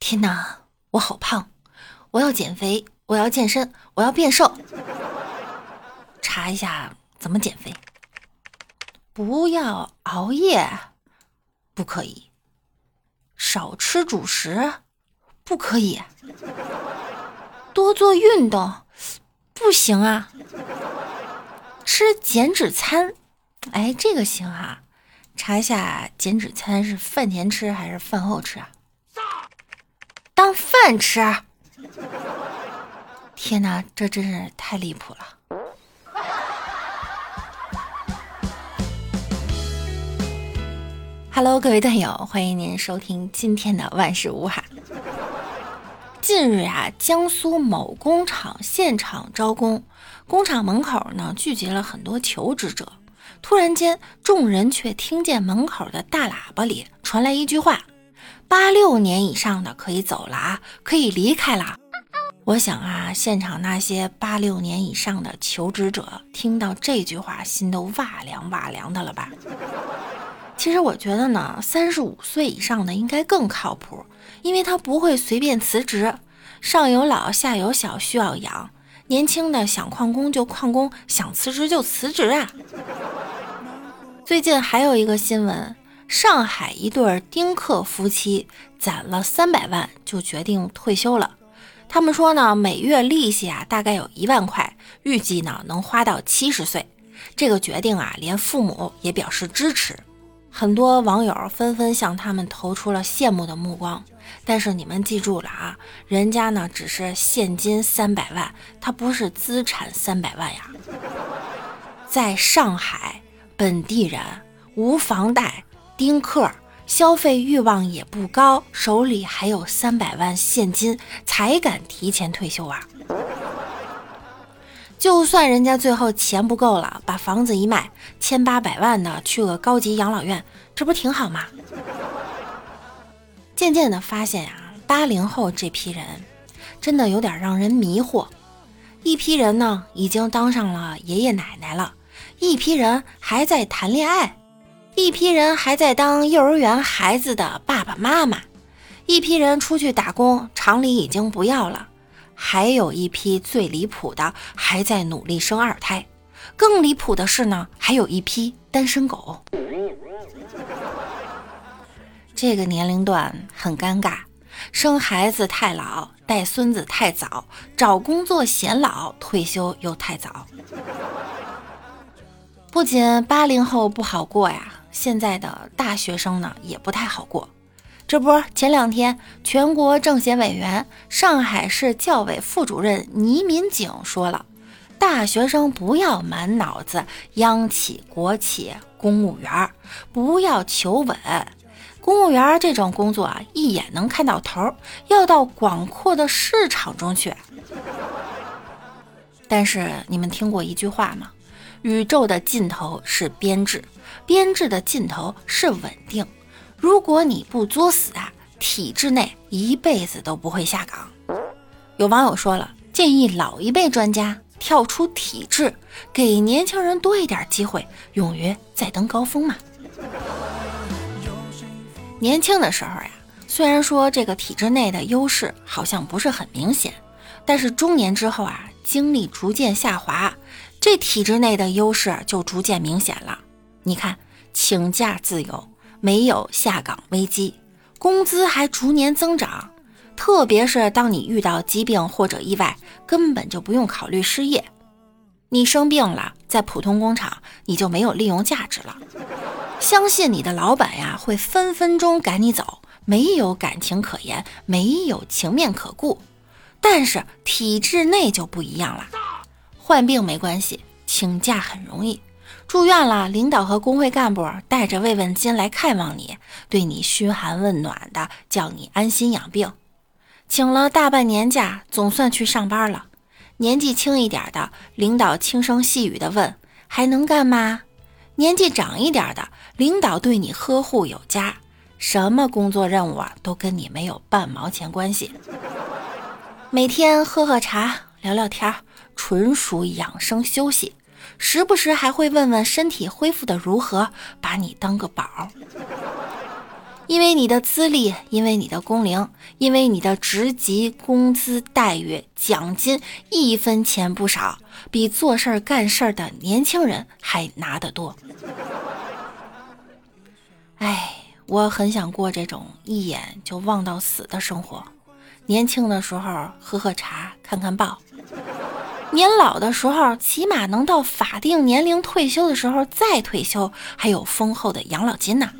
天哪，我好胖，我要减肥，我要健身，我要变瘦。查一下怎么减肥。不要熬夜，不可以。少吃主食，不可以。多做运动，不行啊。吃减脂餐，哎，这个行啊。查一下减脂餐是饭前吃还是饭后吃啊？当饭吃。天哪，这真是太离谱了。Hello，各位段友，欢迎您收听今天的万事屋哈。近日啊，江苏某工厂现场招工，工厂门口呢聚集了很多求职者。突然间，众人却听见门口的大喇叭里传来一句话：“八六年以上的可以走了啊，可以离开了。”我想啊，现场那些八六年以上的求职者听到这句话，心都哇凉哇凉的了吧？其实我觉得呢，三十五岁以上的应该更靠谱，因为他不会随便辞职。上有老，下有小，需要养。年轻的想旷工就旷工，想辞职就辞职啊。最近还有一个新闻，上海一对丁克夫妻攒了三百万就决定退休了。他们说呢，每月利息啊大概有一万块，预计呢能花到七十岁。这个决定啊，连父母也表示支持。很多网友纷纷向他们投出了羡慕的目光，但是你们记住了啊，人家呢只是现金三百万，他不是资产三百万呀。在上海，本地人无房贷，丁克，消费欲望也不高，手里还有三百万现金，才敢提前退休啊。就算人家最后钱不够了，把房子一卖，千八百万的去个高级养老院，这不挺好吗？渐渐的发现呀，八零后这批人真的有点让人迷惑。一批人呢已经当上了爷爷奶奶了，一批人还在谈恋爱，一批人还在当幼儿园孩子的爸爸妈妈，一批人出去打工，厂里已经不要了。还有一批最离谱的还在努力生二胎，更离谱的是呢，还有一批单身狗。这个年龄段很尴尬，生孩子太老，带孙子太早，找工作显老，退休又太早。不仅八零后不好过呀，现在的大学生呢也不太好过。这不，前两天全国政协委员、上海市教委副主任倪民警说了，大学生不要满脑子央企、国企、公务员，不要求稳。公务员这种工作啊，一眼能看到头，要到广阔的市场中去。但是你们听过一句话吗？宇宙的尽头是编制，编制的尽头是稳定。如果你不作死啊，体制内一辈子都不会下岗。有网友说了，建议老一辈专家跳出体制，给年轻人多一点机会，勇于再登高峰嘛。年轻的时候呀，虽然说这个体制内的优势好像不是很明显，但是中年之后啊，精力逐渐下滑，这体制内的优势就逐渐明显了。你看，请假自由。没有下岗危机，工资还逐年增长。特别是当你遇到疾病或者意外，根本就不用考虑失业。你生病了，在普通工厂你就没有利用价值了。相信你的老板呀，会分分钟赶你走，没有感情可言，没有情面可顾。但是体制内就不一样了，患病没关系，请假很容易。住院了，领导和工会干部带着慰问金来看望你，对你嘘寒问暖的，叫你安心养病。请了大半年假，总算去上班了。年纪轻一点的，领导轻声细语的问：“还能干吗？”年纪长一点的，领导对你呵护有加，什么工作任务啊，都跟你没有半毛钱关系。每天喝喝茶，聊聊天，纯属养生休息。时不时还会问问身体恢复的如何，把你当个宝。因为你的资历，因为你的工龄，因为你的职级、工资待遇、奖金，一分钱不少，比做事儿干事儿的年轻人还拿得多。哎，我很想过这种一眼就望到死的生活。年轻的时候喝喝茶，看看报；年老的时候，起码能到法定年龄退休的时候再退休，还有丰厚的养老金呢。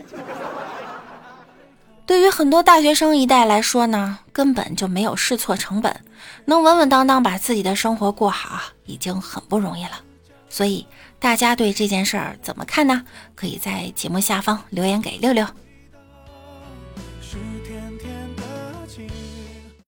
对于很多大学生一代来说呢，根本就没有试错成本，能稳稳当当把自己的生活过好，已经很不容易了。所以大家对这件事儿怎么看呢？可以在节目下方留言给六六。